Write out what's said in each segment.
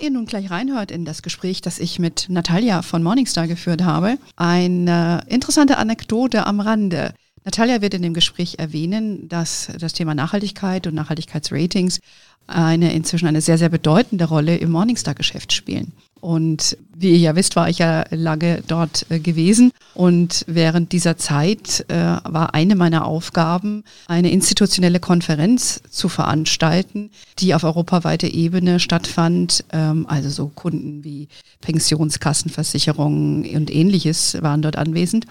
Bevor ihr nun gleich reinhört in das Gespräch, das ich mit Natalia von Morningstar geführt habe, eine interessante Anekdote am Rande. Natalia wird in dem Gespräch erwähnen, dass das Thema Nachhaltigkeit und Nachhaltigkeitsratings eine inzwischen eine sehr, sehr bedeutende Rolle im Morningstar-Geschäft spielen. Und wie ihr ja wisst, war ich ja lange dort äh, gewesen. Und während dieser Zeit äh, war eine meiner Aufgaben, eine institutionelle Konferenz zu veranstalten, die auf europaweiter Ebene stattfand. Ähm, also so Kunden wie Pensionskassen, Versicherungen und ähnliches waren dort anwesend.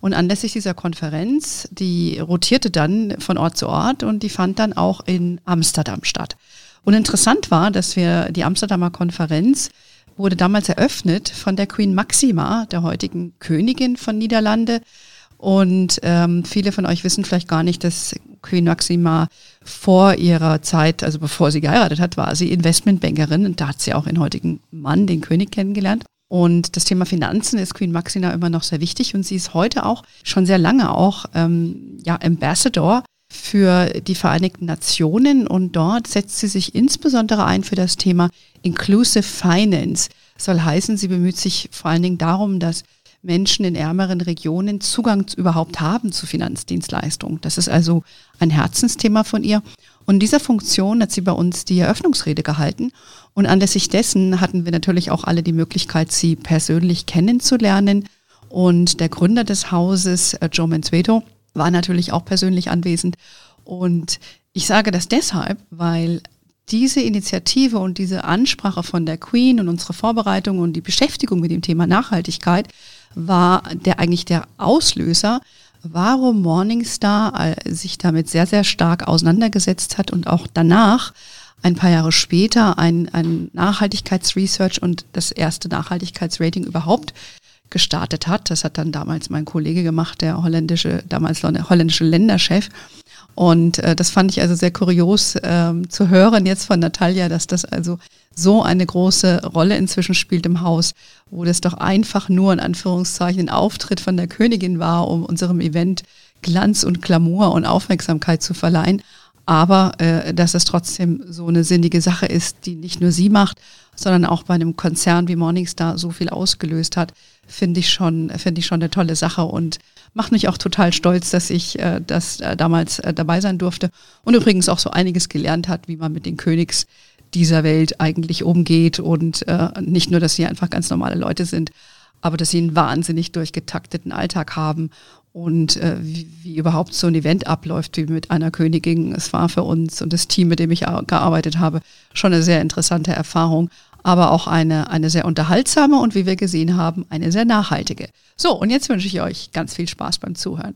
Und anlässlich dieser Konferenz, die rotierte dann von Ort zu Ort und die fand dann auch in Amsterdam statt. Und interessant war, dass wir die Amsterdamer Konferenz wurde damals eröffnet von der Queen Maxima, der heutigen Königin von Niederlande. Und ähm, viele von euch wissen vielleicht gar nicht, dass Queen Maxima vor ihrer Zeit, also bevor sie geheiratet hat, war sie Investmentbankerin und da hat sie auch den heutigen Mann, den König, kennengelernt. Und das Thema Finanzen ist Queen Maxima immer noch sehr wichtig und sie ist heute auch schon sehr lange auch ähm, ja, Ambassador für die Vereinigten Nationen und dort setzt sie sich insbesondere ein für das Thema Inclusive Finance. Soll heißen, sie bemüht sich vor allen Dingen darum, dass Menschen in ärmeren Regionen Zugang überhaupt haben zu Finanzdienstleistungen. Das ist also ein Herzensthema von ihr. Und in dieser Funktion hat sie bei uns die Eröffnungsrede gehalten. Und anlässlich dessen hatten wir natürlich auch alle die Möglichkeit, sie persönlich kennenzulernen. Und der Gründer des Hauses, äh, Joe Mansueto, war natürlich auch persönlich anwesend. Und ich sage das deshalb, weil diese Initiative und diese Ansprache von der Queen und unsere Vorbereitung und die Beschäftigung mit dem Thema Nachhaltigkeit war der eigentlich der Auslöser, warum Morningstar äh, sich damit sehr, sehr stark auseinandergesetzt hat und auch danach ein paar Jahre später ein, ein Nachhaltigkeitsresearch und das erste Nachhaltigkeitsrating überhaupt gestartet hat. Das hat dann damals mein Kollege gemacht, der holländische, damals holländische Länderchef. Und äh, das fand ich also sehr kurios ähm, zu hören jetzt von Natalia, dass das also so eine große Rolle inzwischen spielt im Haus, wo das doch einfach nur in Anführungszeichen ein Auftritt von der Königin war, um unserem Event Glanz und Glamour und Aufmerksamkeit zu verleihen. Aber äh, dass es trotzdem so eine sinnige Sache ist, die nicht nur sie macht, sondern auch bei einem Konzern wie Morningstar so viel ausgelöst hat, finde ich schon, finde ich schon eine tolle Sache und macht mich auch total stolz, dass ich äh, das äh, damals äh, dabei sein durfte und übrigens auch so einiges gelernt hat, wie man mit den Königs dieser Welt eigentlich umgeht und äh, nicht nur, dass sie einfach ganz normale Leute sind, aber dass sie einen wahnsinnig durchgetakteten Alltag haben und äh, wie, wie überhaupt so ein Event abläuft, wie mit einer Königin. Es war für uns und das Team, mit dem ich gearbeitet habe, schon eine sehr interessante Erfahrung, aber auch eine, eine sehr unterhaltsame und wie wir gesehen haben, eine sehr nachhaltige. So, und jetzt wünsche ich euch ganz viel Spaß beim Zuhören.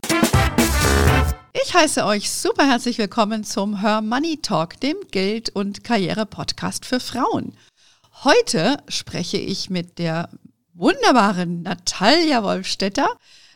Ich heiße euch super herzlich willkommen zum Her Money Talk, dem Geld- und Karriere-Podcast für Frauen. Heute spreche ich mit der wunderbaren Natalia Wolfstetter.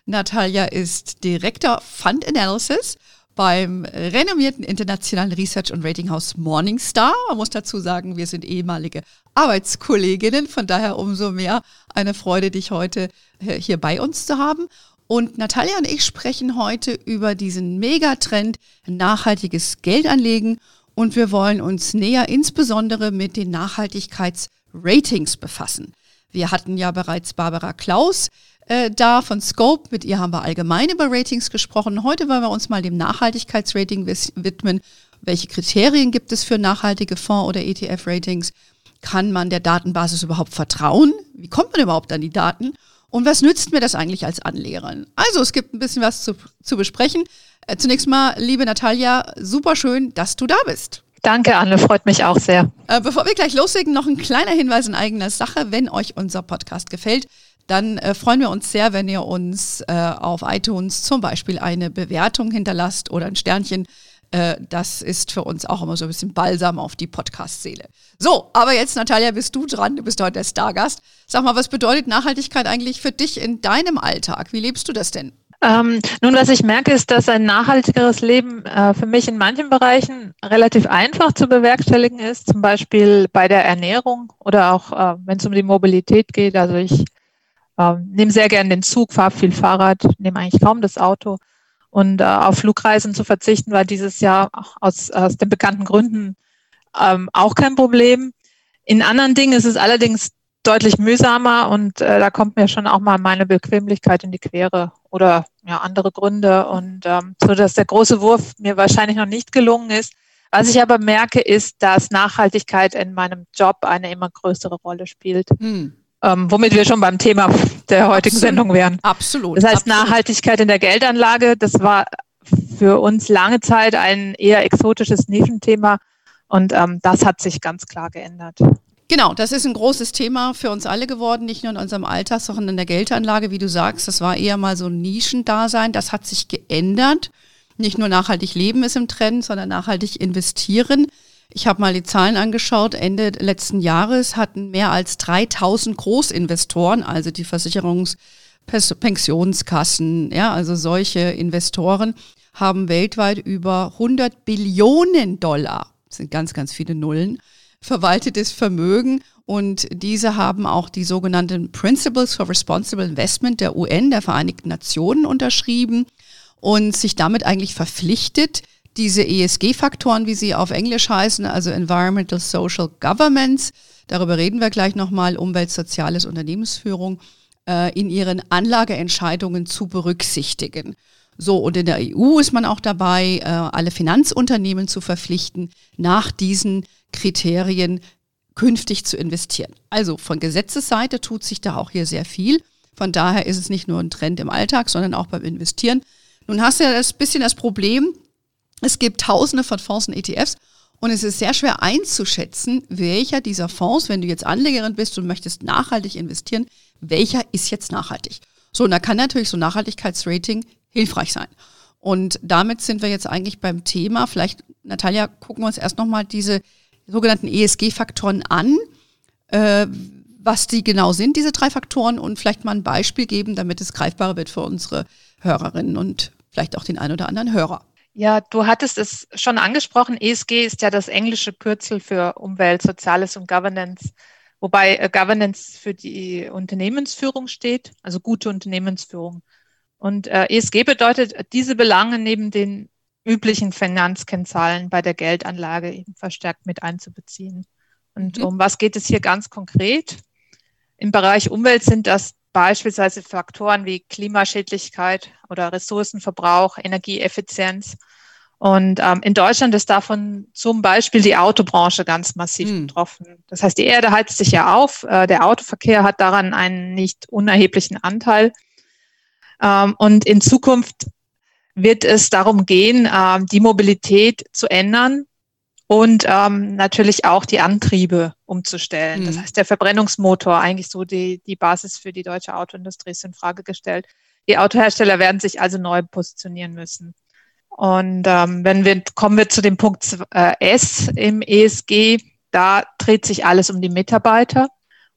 Natalia ist Direktor Fund Analysis beim renommierten internationalen Research- und Ratinghaus Morningstar. Man muss dazu sagen, wir sind ehemalige Arbeitskolleginnen, von daher umso mehr eine Freude, dich heute äh, hier bei uns zu haben. Und Natalia und ich sprechen heute über diesen Megatrend nachhaltiges Geld anlegen und wir wollen uns näher insbesondere mit den Nachhaltigkeitsratings befassen. Wir hatten ja bereits Barbara Klaus äh, da von Scope. Mit ihr haben wir allgemein über Ratings gesprochen. Heute wollen wir uns mal dem Nachhaltigkeitsrating widmen. Welche Kriterien gibt es für nachhaltige Fonds- oder ETF-Ratings? Kann man der Datenbasis überhaupt vertrauen? Wie kommt man überhaupt an die Daten? Und was nützt mir das eigentlich als Anlegerin? Also es gibt ein bisschen was zu, zu besprechen. Äh, zunächst mal, liebe Natalia, super schön, dass du da bist. Danke, Anne, freut mich auch sehr. Äh, bevor wir gleich loslegen, noch ein kleiner Hinweis in eigener Sache. Wenn euch unser Podcast gefällt, dann äh, freuen wir uns sehr, wenn ihr uns äh, auf iTunes zum Beispiel eine Bewertung hinterlasst oder ein Sternchen. Äh, das ist für uns auch immer so ein bisschen Balsam auf die Podcast-Seele. So, aber jetzt, Natalia, bist du dran. Du bist heute der Stargast. Sag mal, was bedeutet Nachhaltigkeit eigentlich für dich in deinem Alltag? Wie lebst du das denn? Ähm, nun, was ich merke, ist, dass ein nachhaltigeres Leben äh, für mich in manchen Bereichen relativ einfach zu bewerkstelligen ist, zum Beispiel bei der Ernährung oder auch äh, wenn es um die Mobilität geht. Also ich äh, nehme sehr gerne den Zug, fahre viel Fahrrad, nehme eigentlich kaum das Auto. Und äh, auf Flugreisen zu verzichten war dieses Jahr aus, aus den bekannten Gründen ähm, auch kein Problem. In anderen Dingen ist es allerdings deutlich mühsamer und äh, da kommt mir schon auch mal meine Bequemlichkeit in die Quere oder ja andere Gründe und ähm, so dass der große Wurf mir wahrscheinlich noch nicht gelungen ist. Was ich aber merke, ist, dass Nachhaltigkeit in meinem Job eine immer größere Rolle spielt. Hm. Ähm, womit wir schon beim Thema der heutigen Absolut. Sendung wären. Absolut. Das heißt, Absolut. Nachhaltigkeit in der Geldanlage, das war für uns lange Zeit ein eher exotisches Nischenthema und ähm, das hat sich ganz klar geändert. Genau, das ist ein großes Thema für uns alle geworden, nicht nur in unserem Alltag, sondern in der Geldanlage, wie du sagst. Das war eher mal so ein Nischendasein. Das hat sich geändert. Nicht nur nachhaltig leben ist im Trend, sondern nachhaltig investieren. Ich habe mal die Zahlen angeschaut. Ende letzten Jahres hatten mehr als 3000 Großinvestoren, also die Versicherungs- Pensionskassen, ja, also solche Investoren haben weltweit über 100 Billionen Dollar, das sind ganz, ganz viele Nullen, verwaltetes Vermögen und diese haben auch die sogenannten Principles for Responsible Investment der UN, der Vereinigten Nationen, unterschrieben und sich damit eigentlich verpflichtet, diese ESG-Faktoren, wie sie auf Englisch heißen, also Environmental Social Governments, darüber reden wir gleich nochmal, Umwelt, Soziales, Unternehmensführung, äh, in ihren Anlageentscheidungen zu berücksichtigen. So, und in der EU ist man auch dabei, äh, alle Finanzunternehmen zu verpflichten, nach diesen Kriterien künftig zu investieren. Also von Gesetzesseite tut sich da auch hier sehr viel. Von daher ist es nicht nur ein Trend im Alltag, sondern auch beim Investieren. Nun hast du ja das bisschen das Problem, es gibt tausende von Fonds und ETFs und es ist sehr schwer einzuschätzen, welcher dieser Fonds, wenn du jetzt Anlegerin bist und möchtest nachhaltig investieren, welcher ist jetzt nachhaltig. So, und da kann natürlich so ein Nachhaltigkeitsrating hilfreich sein. Und damit sind wir jetzt eigentlich beim Thema. Vielleicht, Natalia, gucken wir uns erst nochmal diese sogenannten ESG-Faktoren an, äh, was die genau sind, diese drei Faktoren, und vielleicht mal ein Beispiel geben, damit es greifbarer wird für unsere Hörerinnen und vielleicht auch den einen oder anderen Hörer. Ja, du hattest es schon angesprochen. ESG ist ja das englische Kürzel für Umwelt, Soziales und Governance, wobei äh, Governance für die Unternehmensführung steht, also gute Unternehmensführung. Und äh, ESG bedeutet, diese Belange neben den üblichen Finanzkennzahlen bei der Geldanlage eben verstärkt mit einzubeziehen. Und mhm. um was geht es hier ganz konkret? Im Bereich Umwelt sind das beispielsweise Faktoren wie Klimaschädlichkeit oder Ressourcenverbrauch, Energieeffizienz. Und ähm, in Deutschland ist davon zum Beispiel die Autobranche ganz massiv mhm. betroffen. Das heißt, die Erde heizt sich ja auf, äh, der Autoverkehr hat daran einen nicht unerheblichen Anteil. Ähm, und in Zukunft wird es darum gehen, ähm, die Mobilität zu ändern und ähm, natürlich auch die Antriebe umzustellen. Mhm. Das heißt, der Verbrennungsmotor, eigentlich so die, die Basis für die deutsche Autoindustrie, ist in Frage gestellt. Die Autohersteller werden sich also neu positionieren müssen. Und ähm, wenn wir kommen wir zu dem Punkt äh, S im ESG, da dreht sich alles um die Mitarbeiter.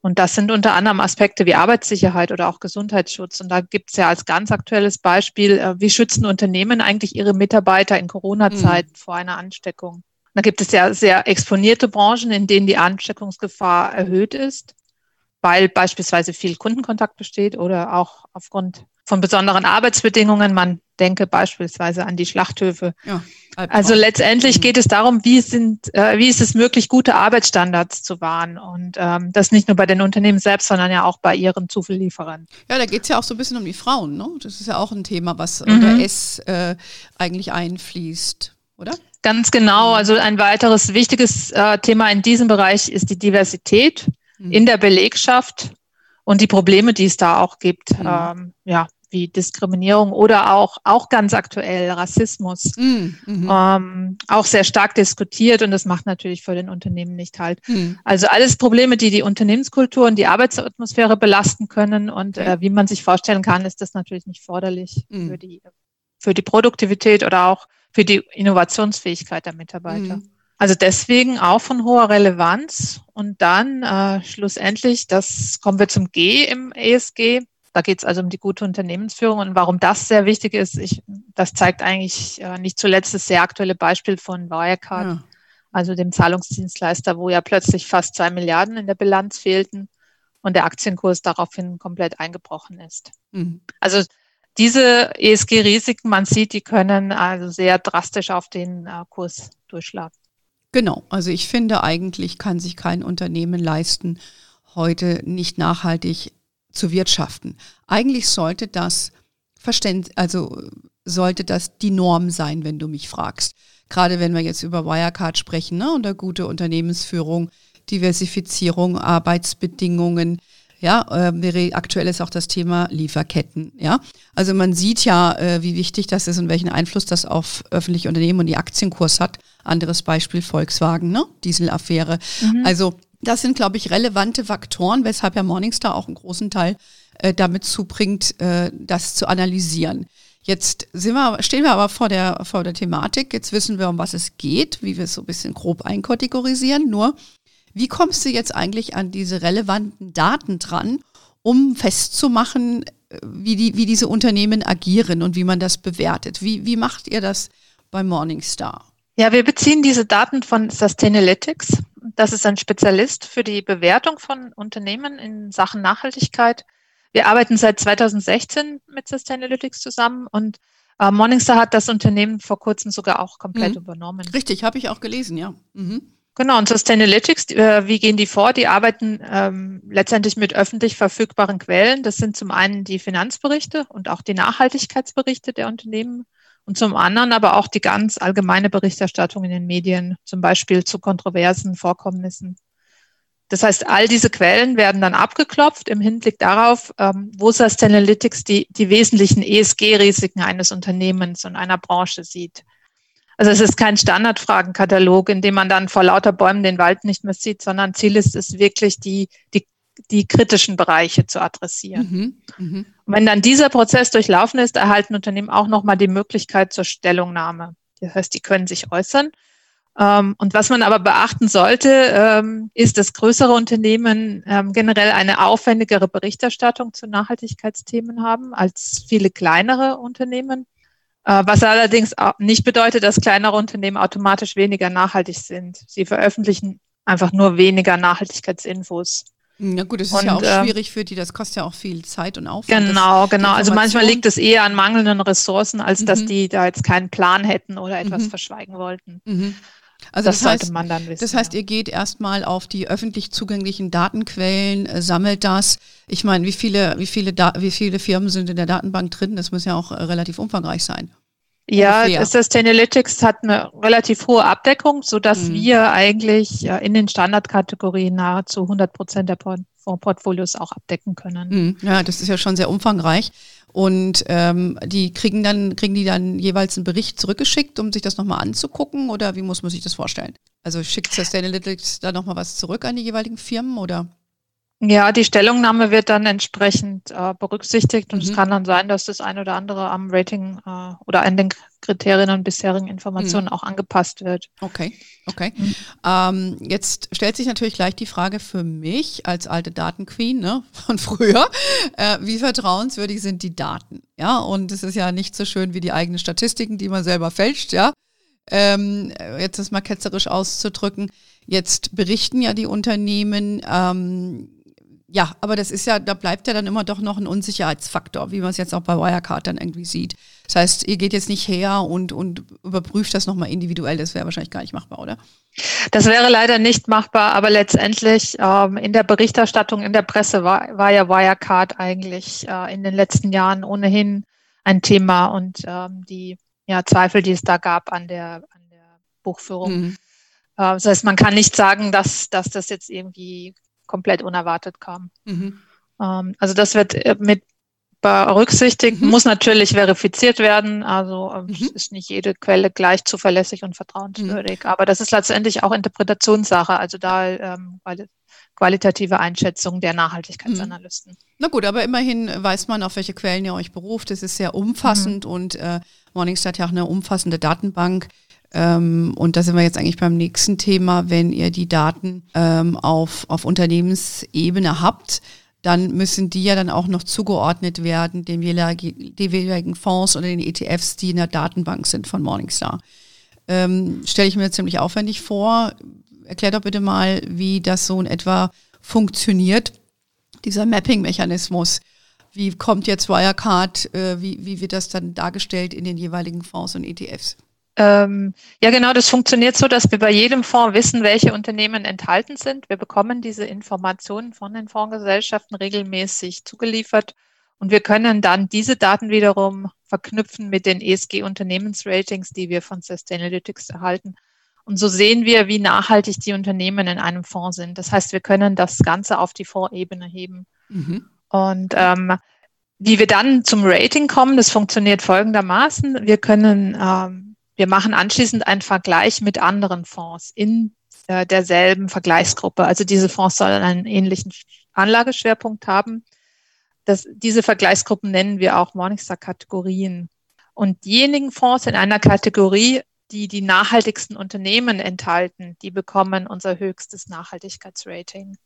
Und das sind unter anderem Aspekte wie Arbeitssicherheit oder auch Gesundheitsschutz. Und da gibt es ja als ganz aktuelles Beispiel, äh, wie schützen Unternehmen eigentlich ihre Mitarbeiter in Corona-Zeiten mhm. vor einer Ansteckung? Da gibt es ja sehr exponierte Branchen, in denen die Ansteckungsgefahr erhöht ist, weil beispielsweise viel Kundenkontakt besteht oder auch aufgrund von besonderen Arbeitsbedingungen. Man denke beispielsweise an die Schlachthöfe. Ja, also letztendlich mhm. geht es darum, wie sind, äh, wie ist es möglich, gute Arbeitsstandards zu wahren und ähm, das nicht nur bei den Unternehmen selbst, sondern ja auch bei ihren Zulieferern. Ja, da geht es ja auch so ein bisschen um die Frauen. Ne? Das ist ja auch ein Thema, was mhm. unter S äh, eigentlich einfließt, oder? Ganz genau. Mhm. Also ein weiteres wichtiges äh, Thema in diesem Bereich ist die Diversität mhm. in der Belegschaft und die Probleme, die es da auch gibt. Mhm. Ähm, ja, wie Diskriminierung oder auch, auch ganz aktuell Rassismus, mm, mhm. ähm, auch sehr stark diskutiert und das macht natürlich für den Unternehmen nicht halt. Mm. Also alles Probleme, die die Unternehmenskultur und die Arbeitsatmosphäre belasten können und äh, wie man sich vorstellen kann, ist das natürlich nicht förderlich für die, für die Produktivität oder auch für die Innovationsfähigkeit der Mitarbeiter. Mm. Also deswegen auch von hoher Relevanz. Und dann äh, schlussendlich, das kommen wir zum G im ESG, da geht es also um die gute Unternehmensführung und warum das sehr wichtig ist. Ich, das zeigt eigentlich äh, nicht zuletzt das sehr aktuelle Beispiel von Wirecard, ja. also dem Zahlungsdienstleister, wo ja plötzlich fast zwei Milliarden in der Bilanz fehlten und der Aktienkurs daraufhin komplett eingebrochen ist. Mhm. Also diese ESG-Risiken, man sieht, die können also sehr drastisch auf den äh, Kurs durchschlagen. Genau, also ich finde eigentlich kann sich kein Unternehmen leisten, heute nicht nachhaltig zu wirtschaften. Eigentlich sollte das Verständ, also sollte das die Norm sein, wenn du mich fragst. Gerade wenn wir jetzt über Wirecard sprechen, ne, und gute Unternehmensführung, Diversifizierung, Arbeitsbedingungen. Ja, äh, aktuell ist auch das Thema Lieferketten. Ja, also man sieht ja, äh, wie wichtig das ist und welchen Einfluss das auf öffentliche Unternehmen und die Aktienkurs hat. Anderes Beispiel Volkswagen, ne, Dieselaffäre. Mhm. Also das sind, glaube ich, relevante Faktoren, weshalb ja Morningstar auch einen großen Teil äh, damit zubringt, äh, das zu analysieren. Jetzt sind wir, stehen wir aber vor der, vor der Thematik. Jetzt wissen wir, um was es geht, wie wir es so ein bisschen grob einkategorisieren. Nur, wie kommst du jetzt eigentlich an diese relevanten Daten dran, um festzumachen, äh, wie, die, wie diese Unternehmen agieren und wie man das bewertet? Wie, wie macht ihr das bei Morningstar? Ja, wir beziehen diese Daten von Sustainalytics. Das ist ein Spezialist für die Bewertung von Unternehmen in Sachen Nachhaltigkeit. Wir arbeiten seit 2016 mit Sustainalytics zusammen und äh, Morningstar hat das Unternehmen vor kurzem sogar auch komplett mhm. übernommen. Richtig, habe ich auch gelesen, ja. Mhm. Genau, und Sustainalytics, äh, wie gehen die vor? Die arbeiten ähm, letztendlich mit öffentlich verfügbaren Quellen. Das sind zum einen die Finanzberichte und auch die Nachhaltigkeitsberichte der Unternehmen und zum anderen aber auch die ganz allgemeine Berichterstattung in den Medien, zum Beispiel zu kontroversen Vorkommnissen. Das heißt, all diese Quellen werden dann abgeklopft im Hinblick darauf, ähm, wo Sustainalytics die, die wesentlichen ESG-Risiken eines Unternehmens und einer Branche sieht. Also es ist kein Standardfragenkatalog, in dem man dann vor lauter Bäumen den Wald nicht mehr sieht, sondern Ziel ist es wirklich, die, die die kritischen Bereiche zu adressieren. Mhm, mh. Und wenn dann dieser Prozess durchlaufen ist, erhalten Unternehmen auch nochmal die Möglichkeit zur Stellungnahme. Das heißt, die können sich äußern. Ähm, und was man aber beachten sollte, ähm, ist, dass größere Unternehmen ähm, generell eine aufwendigere Berichterstattung zu Nachhaltigkeitsthemen haben als viele kleinere Unternehmen. Äh, was allerdings nicht bedeutet, dass kleinere Unternehmen automatisch weniger nachhaltig sind. Sie veröffentlichen einfach nur weniger Nachhaltigkeitsinfos. Ja gut, das ist und, ja auch ähm, schwierig für die, das kostet ja auch viel Zeit und Aufwand. Genau, genau. Also manchmal liegt es eher an mangelnden Ressourcen, als mhm. dass die da jetzt keinen Plan hätten oder etwas mhm. verschweigen wollten. Mhm. Also das, das heißt, sollte man dann wissen. Das heißt, ja. ihr geht erstmal auf die öffentlich zugänglichen Datenquellen, äh, sammelt das. Ich meine, wie viele, wie viele, da wie viele Firmen sind in der Datenbank drin? Das muss ja auch äh, relativ umfangreich sein. Ja, Sustainalytics hat eine relativ hohe Abdeckung, so dass mhm. wir eigentlich äh, in den Standardkategorien nahezu 100 Prozent der Portfolios auch abdecken können. Mhm. Ja, das ist ja schon sehr umfangreich. Und ähm, die kriegen dann, kriegen die dann jeweils einen Bericht zurückgeschickt, um sich das nochmal anzugucken oder wie muss man sich das vorstellen? Also schickt Sustainalytics da nochmal was zurück an die jeweiligen Firmen oder? Ja, die Stellungnahme wird dann entsprechend äh, berücksichtigt und mhm. es kann dann sein, dass das ein oder andere am Rating äh, oder an den Kriterien und bisherigen Informationen mhm. auch angepasst wird. Okay, okay. Mhm. Ähm, jetzt stellt sich natürlich gleich die Frage für mich als alte Datenqueen ne, von früher, äh, wie vertrauenswürdig sind die Daten? Ja, und es ist ja nicht so schön wie die eigenen Statistiken, die man selber fälscht, ja. Ähm, jetzt das mal ketzerisch auszudrücken. Jetzt berichten ja die Unternehmen, ähm, ja, aber das ist ja, da bleibt ja dann immer doch noch ein Unsicherheitsfaktor, wie man es jetzt auch bei Wirecard dann irgendwie sieht. Das heißt, ihr geht jetzt nicht her und, und überprüft das nochmal individuell, das wäre wahrscheinlich gar nicht machbar, oder? Das wäre leider nicht machbar, aber letztendlich ähm, in der Berichterstattung in der Presse war, war ja Wirecard eigentlich äh, in den letzten Jahren ohnehin ein Thema und ähm, die ja, Zweifel, die es da gab an der, an der Buchführung. Mhm. Äh, das heißt, man kann nicht sagen, dass, dass das jetzt irgendwie komplett unerwartet kam. Mhm. Ähm, also das wird äh, mit berücksichtigt, mhm. muss natürlich verifiziert werden. Also äh, mhm. ist nicht jede Quelle gleich zuverlässig und vertrauenswürdig. Mhm. Aber das ist letztendlich auch Interpretationssache. Also da ähm, qualitative Einschätzung der Nachhaltigkeitsanalysten. Mhm. Na gut, aber immerhin weiß man, auf welche Quellen ihr euch beruft. Es ist sehr umfassend mhm. und äh, Morningstar hat ja auch eine umfassende Datenbank. Ähm, und da sind wir jetzt eigentlich beim nächsten Thema. Wenn ihr die Daten ähm, auf, auf Unternehmensebene habt, dann müssen die ja dann auch noch zugeordnet werden den jeweiligen Fonds oder den ETFs, die in der Datenbank sind von Morningstar. Ähm, Stelle ich mir ziemlich aufwendig vor. Erklär doch bitte mal, wie das so in etwa funktioniert, dieser Mapping-Mechanismus. Wie kommt jetzt Wirecard, äh, wie, wie wird das dann dargestellt in den jeweiligen Fonds und ETFs? Ähm, ja, genau, das funktioniert so, dass wir bei jedem Fonds wissen, welche Unternehmen enthalten sind. Wir bekommen diese Informationen von den Fondsgesellschaften regelmäßig zugeliefert und wir können dann diese Daten wiederum verknüpfen mit den ESG-Unternehmensratings, die wir von Sustainalytics erhalten. Und so sehen wir, wie nachhaltig die Unternehmen in einem Fonds sind. Das heißt, wir können das Ganze auf die Fondsebene heben. Mhm. Und ähm, wie wir dann zum Rating kommen, das funktioniert folgendermaßen. Wir können, ähm, wir machen anschließend einen Vergleich mit anderen Fonds in äh, derselben Vergleichsgruppe. Also diese Fonds sollen einen ähnlichen Anlageschwerpunkt haben. Das, diese Vergleichsgruppen nennen wir auch Morningstar-Kategorien. Und diejenigen Fonds in einer Kategorie, die die nachhaltigsten Unternehmen enthalten, die bekommen unser höchstes Nachhaltigkeitsrating.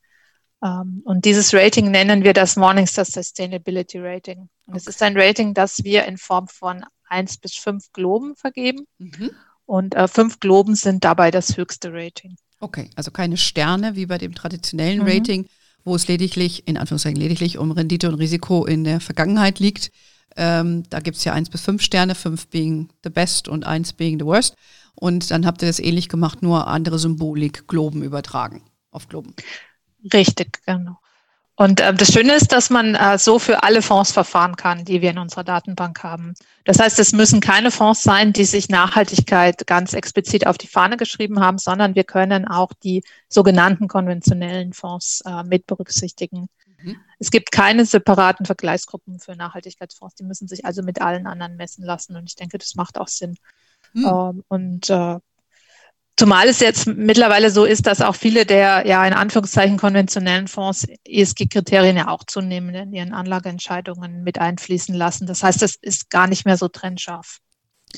Um, ähm, und dieses Rating nennen wir das Morningstar Sustainability Rating. Und okay. es ist ein Rating, das wir in Form von eins bis fünf Globen vergeben. Mhm. Und äh, fünf Globen sind dabei das höchste Rating. Okay, also keine Sterne wie bei dem traditionellen mhm. Rating, wo es lediglich, in Anführungszeichen lediglich, um Rendite und Risiko in der Vergangenheit liegt. Ähm, da gibt es ja eins bis fünf Sterne, fünf being the best und eins being the worst. Und dann habt ihr das ähnlich gemacht, nur andere Symbolik, Globen übertragen auf Globen. Richtig, genau. Und äh, das Schöne ist, dass man äh, so für alle Fonds verfahren kann, die wir in unserer Datenbank haben. Das heißt, es müssen keine Fonds sein, die sich Nachhaltigkeit ganz explizit auf die Fahne geschrieben haben, sondern wir können auch die sogenannten konventionellen Fonds äh, mit berücksichtigen. Mhm. Es gibt keine separaten Vergleichsgruppen für Nachhaltigkeitsfonds. Die müssen sich also mit allen anderen messen lassen. Und ich denke, das macht auch Sinn. Mhm. Ähm, und äh, Zumal es jetzt mittlerweile so ist, dass auch viele der ja in Anführungszeichen konventionellen Fonds ESG-Kriterien ja auch zunehmend in ihren Anlageentscheidungen mit einfließen lassen. Das heißt, das ist gar nicht mehr so trennscharf.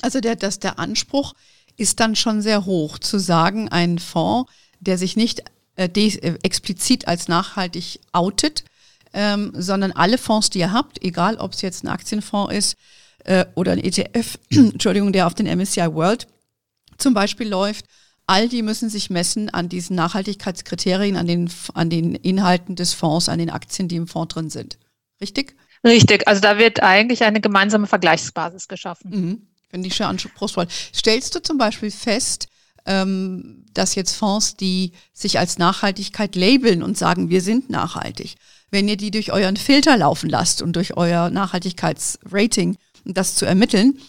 Also der, das, der Anspruch ist dann schon sehr hoch, zu sagen, ein Fonds, der sich nicht äh, äh, explizit als nachhaltig outet, ähm, sondern alle Fonds, die ihr habt, egal ob es jetzt ein Aktienfonds ist äh, oder ein ETF, Entschuldigung, der auf den MSCI World zum Beispiel läuft, all die müssen sich messen an diesen Nachhaltigkeitskriterien, an den, an den Inhalten des Fonds, an den Aktien, die im Fonds drin sind. Richtig? Richtig. Also da wird eigentlich eine gemeinsame Vergleichsbasis geschaffen. Mhm. Finde ich schon anspruchsvoll. Stellst du zum Beispiel fest, ähm, dass jetzt Fonds, die sich als Nachhaltigkeit labeln und sagen, wir sind nachhaltig, wenn ihr die durch euren Filter laufen lasst und durch euer Nachhaltigkeitsrating das zu ermitteln,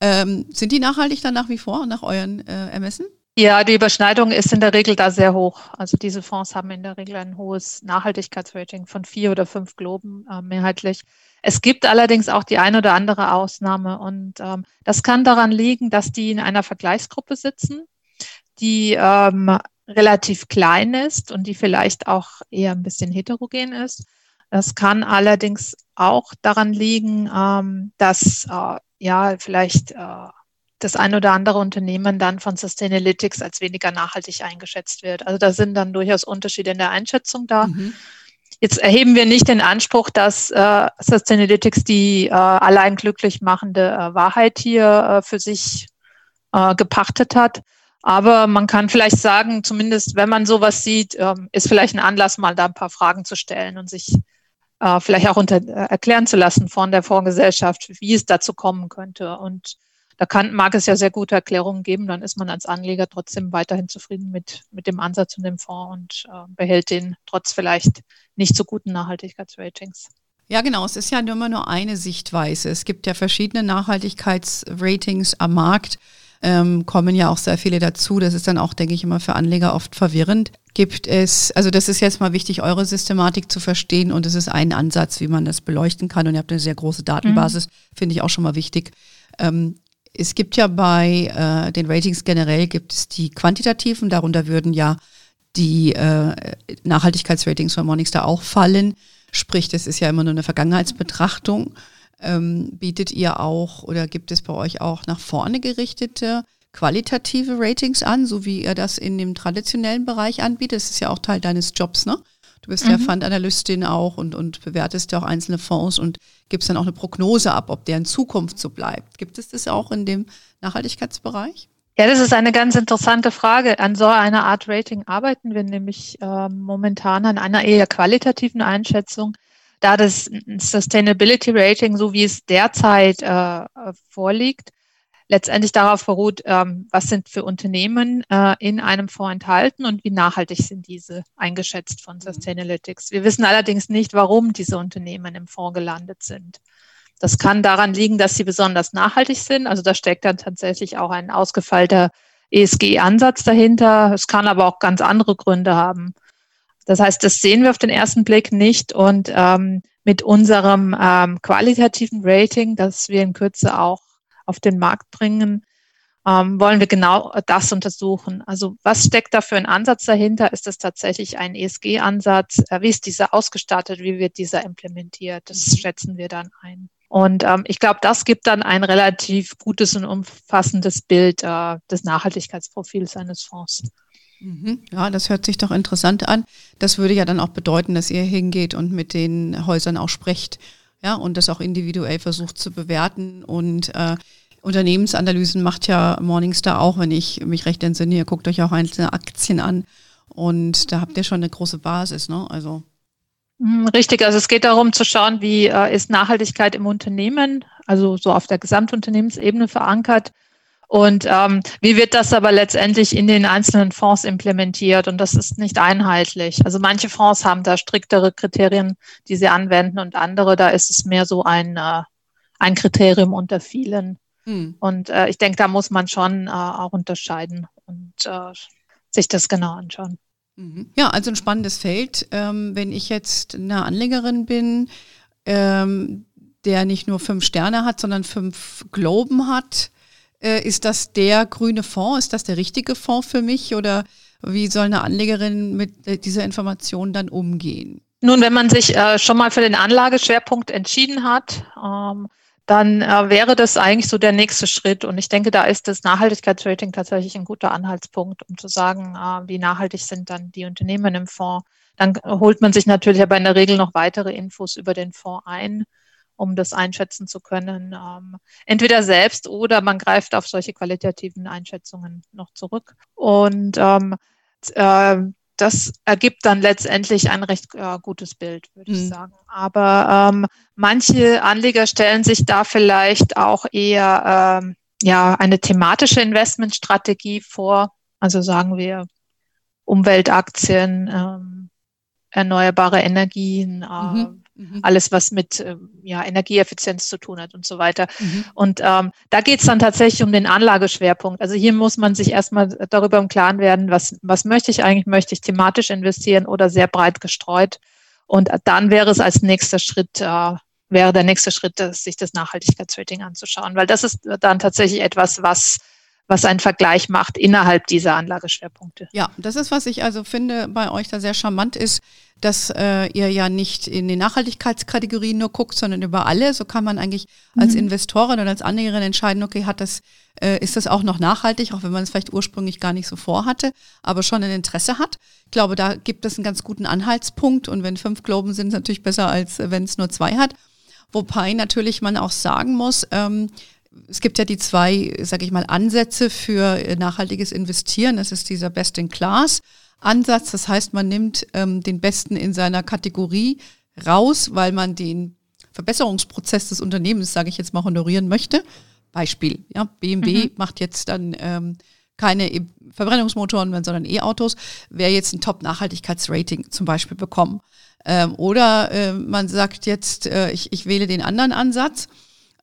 ähm, sind die nachhaltig dann nach wie vor nach euren äh, Ermessen? Ja, die Überschneidung ist in der Regel da sehr hoch. Also diese Fonds haben in der Regel ein hohes Nachhaltigkeitsrating von vier oder fünf Globen äh, mehrheitlich. Es gibt allerdings auch die eine oder andere Ausnahme und ähm, das kann daran liegen, dass die in einer Vergleichsgruppe sitzen, die ähm, relativ klein ist und die vielleicht auch eher ein bisschen heterogen ist. Das kann allerdings auch daran liegen, ähm, dass äh, ja vielleicht äh, das ein oder andere Unternehmen dann von Sustainalytics als weniger nachhaltig eingeschätzt wird. Also da sind dann durchaus Unterschiede in der Einschätzung da. Mhm. Jetzt erheben wir nicht den Anspruch, dass äh, Sustainalytics die äh, allein glücklich machende äh, Wahrheit hier äh, für sich äh, gepachtet hat. Aber man kann vielleicht sagen, zumindest wenn man sowas sieht, ähm, ist vielleicht ein Anlass, mal da ein paar Fragen zu stellen und sich äh, vielleicht auch unter, äh, erklären zu lassen von der Fondsgesellschaft, wie es dazu kommen könnte. Und da kann, mag es ja sehr gute Erklärungen geben, dann ist man als Anleger trotzdem weiterhin zufrieden mit, mit dem Ansatz und dem Fonds und äh, behält den trotz vielleicht nicht so guten Nachhaltigkeitsratings. Ja, genau. Es ist ja immer nur eine Sichtweise. Es gibt ja verschiedene Nachhaltigkeitsratings am Markt. Ähm, kommen ja auch sehr viele dazu. Das ist dann auch, denke ich, immer für Anleger oft verwirrend. Gibt es, also das ist jetzt mal wichtig, eure Systematik zu verstehen und es ist ein Ansatz, wie man das beleuchten kann und ihr habt eine sehr große Datenbasis, mhm. finde ich auch schon mal wichtig. Ähm, es gibt ja bei äh, den Ratings generell gibt es die quantitativen, darunter würden ja die äh, Nachhaltigkeitsratings von Morningstar auch fallen. Sprich, das ist ja immer nur eine Vergangenheitsbetrachtung. Ähm, bietet ihr auch oder gibt es bei euch auch nach vorne gerichtete qualitative Ratings an, so wie ihr das in dem traditionellen Bereich anbietet? Das ist ja auch Teil deines Jobs, ne? Du bist mhm. ja Fund-Analystin auch und, und bewertest ja auch einzelne Fonds und gibst dann auch eine Prognose ab, ob der in Zukunft so bleibt. Gibt es das auch in dem Nachhaltigkeitsbereich? Ja, das ist eine ganz interessante Frage. An so einer Art Rating arbeiten wir nämlich äh, momentan an einer eher qualitativen Einschätzung. Da das Sustainability Rating, so wie es derzeit äh, vorliegt, letztendlich darauf beruht, ähm, was sind für Unternehmen äh, in einem Fonds enthalten und wie nachhaltig sind diese eingeschätzt von mhm. Sustainalytics. Wir wissen allerdings nicht, warum diese Unternehmen im Fonds gelandet sind. Das kann daran liegen, dass sie besonders nachhaltig sind. Also da steckt dann tatsächlich auch ein ausgefeilter ESG-Ansatz dahinter. Es kann aber auch ganz andere Gründe haben. Das heißt, das sehen wir auf den ersten Blick nicht. Und ähm, mit unserem ähm, qualitativen Rating, das wir in Kürze auch auf den Markt bringen, ähm, wollen wir genau das untersuchen. Also was steckt da für ein Ansatz dahinter? Ist das tatsächlich ein ESG-Ansatz? Äh, wie ist dieser ausgestattet? Wie wird dieser implementiert? Das mhm. schätzen wir dann ein. Und ähm, ich glaube, das gibt dann ein relativ gutes und umfassendes Bild äh, des Nachhaltigkeitsprofils eines Fonds. Mhm. Ja, das hört sich doch interessant an. Das würde ja dann auch bedeuten, dass ihr hingeht und mit den Häusern auch sprecht, ja, und das auch individuell versucht zu bewerten und äh, Unternehmensanalysen macht ja Morningstar auch, wenn ich mich recht entsinne. Ihr guckt euch auch einzelne Aktien an und da habt ihr schon eine große Basis, ne? Also. Hm, richtig, also es geht darum zu schauen, wie äh, ist Nachhaltigkeit im Unternehmen, also so auf der Gesamtunternehmensebene verankert. Und ähm, wie wird das aber letztendlich in den einzelnen Fonds implementiert? Und das ist nicht einheitlich. Also manche Fonds haben da striktere Kriterien, die sie anwenden und andere, da ist es mehr so ein, äh, ein Kriterium unter vielen. Hm. Und äh, ich denke, da muss man schon äh, auch unterscheiden und äh, sich das genau anschauen. Mhm. Ja, also ein spannendes Feld. Ähm, wenn ich jetzt eine Anlegerin bin, ähm, der nicht nur fünf Sterne hat, sondern fünf Globen hat, äh, ist das der grüne Fonds? Ist das der richtige Fonds für mich? Oder wie soll eine Anlegerin mit äh, dieser Information dann umgehen? Nun, wenn man sich äh, schon mal für den Anlageschwerpunkt entschieden hat, ähm, dann äh, wäre das eigentlich so der nächste Schritt. Und ich denke, da ist das Nachhaltigkeitsrating tatsächlich ein guter Anhaltspunkt, um zu sagen, äh, wie nachhaltig sind dann die Unternehmen im Fonds. Dann holt man sich natürlich aber in der Regel noch weitere Infos über den Fonds ein, um das einschätzen zu können. Ähm, entweder selbst oder man greift auf solche qualitativen Einschätzungen noch zurück. Und ähm, äh, das ergibt dann letztendlich ein recht äh, gutes Bild, würde mhm. ich sagen. Aber ähm, manche Anleger stellen sich da vielleicht auch eher ähm, ja eine thematische Investmentstrategie vor. Also sagen wir Umweltaktien, ähm, erneuerbare Energien, äh, mhm. Mhm. Alles, was mit äh, ja, Energieeffizienz zu tun hat und so weiter. Mhm. Und ähm, da geht es dann tatsächlich um den Anlageschwerpunkt. Also hier muss man sich erstmal darüber im Klaren werden, was, was möchte ich eigentlich? Möchte ich thematisch investieren oder sehr breit gestreut? Und dann wäre es als nächster Schritt, äh, wäre der nächste Schritt, sich das Nachhaltigkeitsrating anzuschauen, weil das ist dann tatsächlich etwas, was was einen Vergleich macht innerhalb dieser Anlageschwerpunkte. Ja, das ist, was ich also finde bei euch da sehr charmant ist, dass äh, ihr ja nicht in die Nachhaltigkeitskategorien nur guckt, sondern über alle. So kann man eigentlich mhm. als Investorin oder als Anlegerin entscheiden, okay, hat das, äh, ist das auch noch nachhaltig, auch wenn man es vielleicht ursprünglich gar nicht so vorhatte, aber schon ein Interesse hat. Ich glaube, da gibt es einen ganz guten Anhaltspunkt und wenn fünf Globen sind, ist es natürlich besser, als wenn es nur zwei hat. Wobei natürlich man auch sagen muss, ähm, es gibt ja die zwei, sage ich mal, Ansätze für äh, nachhaltiges Investieren. Das ist dieser Best-in-Class-Ansatz. Das heißt, man nimmt ähm, den Besten in seiner Kategorie raus, weil man den Verbesserungsprozess des Unternehmens, sage ich jetzt mal, honorieren möchte. Beispiel, ja, BMW mhm. macht jetzt dann ähm, keine e Verbrennungsmotoren mehr, sondern E-Autos, wäre jetzt ein Top-Nachhaltigkeitsrating zum Beispiel bekommen. Ähm, oder äh, man sagt jetzt, äh, ich, ich wähle den anderen Ansatz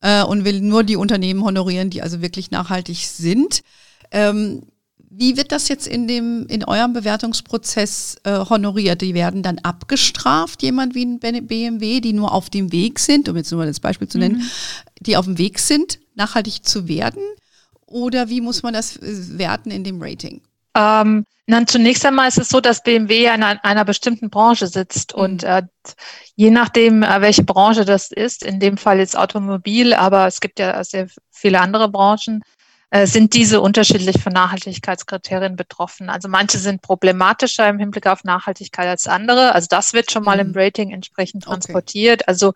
äh, und will nur die Unternehmen honorieren, die also wirklich nachhaltig sind. Ähm, wie wird das jetzt in dem in eurem Bewertungsprozess äh, honoriert? Die werden dann abgestraft, jemand wie ein BMW, die nur auf dem Weg sind, um jetzt nur mal das Beispiel zu nennen, mhm. die auf dem Weg sind, nachhaltig zu werden? Oder wie muss man das äh, werten in dem Rating? Ähm, dann zunächst einmal ist es so, dass BMW in einer, einer bestimmten Branche sitzt mhm. und äh, je nachdem, äh, welche Branche das ist, in dem Fall jetzt Automobil, aber es gibt ja sehr viele andere Branchen, äh, sind diese unterschiedlich von Nachhaltigkeitskriterien betroffen. Also manche sind problematischer im Hinblick auf Nachhaltigkeit als andere. Also das wird schon mal mhm. im Rating entsprechend transportiert. Okay. Also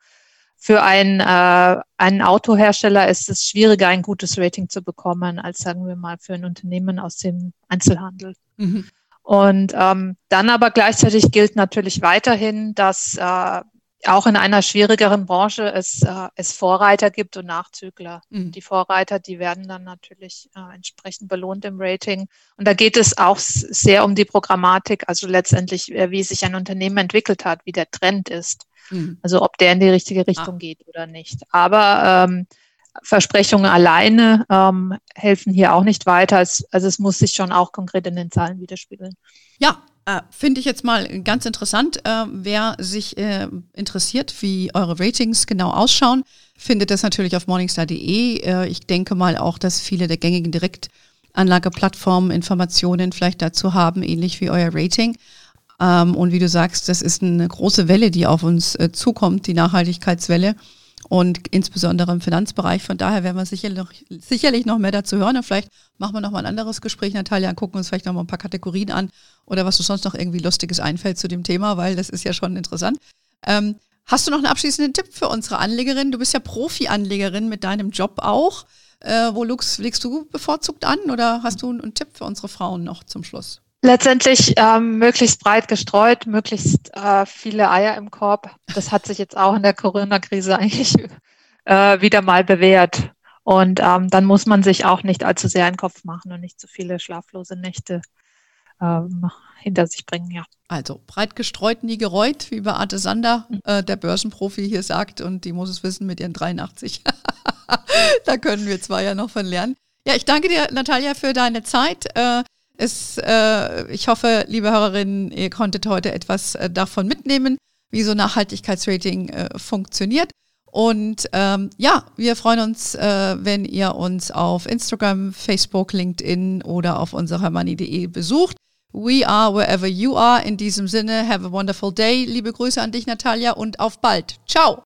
für einen, äh, einen Autohersteller ist es schwieriger, ein gutes Rating zu bekommen, als sagen wir mal für ein Unternehmen aus dem Einzelhandel. Mhm. Und ähm, dann aber gleichzeitig gilt natürlich weiterhin, dass äh, auch in einer schwierigeren Branche es, äh, es Vorreiter gibt und Nachzügler. Mhm. Die Vorreiter, die werden dann natürlich äh, entsprechend belohnt im Rating. Und da geht es auch sehr um die Programmatik, also letztendlich, äh, wie sich ein Unternehmen entwickelt hat, wie der Trend ist. Mhm. Also ob der in die richtige Richtung ah. geht oder nicht. Aber ähm, Versprechungen alleine ähm, helfen hier auch nicht weiter. Es, also es muss sich schon auch konkret in den Zahlen widerspiegeln. Ja, äh, Finde ich jetzt mal ganz interessant. Äh, wer sich äh, interessiert, wie eure Ratings genau ausschauen, findet das natürlich auf morningstar.de. Äh, ich denke mal auch, dass viele der gängigen Direktanlageplattformen Informationen vielleicht dazu haben, ähnlich wie euer Rating. Ähm, und wie du sagst, das ist eine große Welle, die auf uns äh, zukommt, die Nachhaltigkeitswelle und insbesondere im Finanzbereich. Von daher werden wir sicherlich noch, sicherlich noch mehr dazu hören. Und vielleicht machen wir noch mal ein anderes Gespräch, Natalia, und gucken uns vielleicht noch mal ein paar Kategorien an oder was du sonst noch irgendwie Lustiges einfällt zu dem Thema, weil das ist ja schon interessant. Ähm, hast du noch einen abschließenden Tipp für unsere Anlegerin? Du bist ja Profi-Anlegerin mit deinem Job auch. Äh, wo legst, legst du bevorzugt an oder hast du einen Tipp für unsere Frauen noch zum Schluss? Letztendlich ähm, möglichst breit gestreut, möglichst äh, viele Eier im Korb. Das hat sich jetzt auch in der Corona-Krise eigentlich äh, wieder mal bewährt. Und ähm, dann muss man sich auch nicht allzu sehr einen Kopf machen und nicht zu viele schlaflose Nächte ähm, hinter sich bringen, ja. Also breit gestreut, nie gereut, wie Beate Sander, mhm. äh, der Börsenprofi hier sagt, und die muss es wissen mit ihren 83. da können wir zwar ja noch von lernen. Ja, ich danke dir, Natalia, für deine Zeit. Äh, es, äh, ich hoffe, liebe Hörerinnen, ihr konntet heute etwas äh, davon mitnehmen, wie so Nachhaltigkeitsrating äh, funktioniert. Und ähm, ja, wir freuen uns, äh, wenn ihr uns auf Instagram, Facebook, LinkedIn oder auf unserer money.de besucht. We are wherever you are. In diesem Sinne, have a wonderful day. Liebe Grüße an dich, Natalia, und auf bald. Ciao.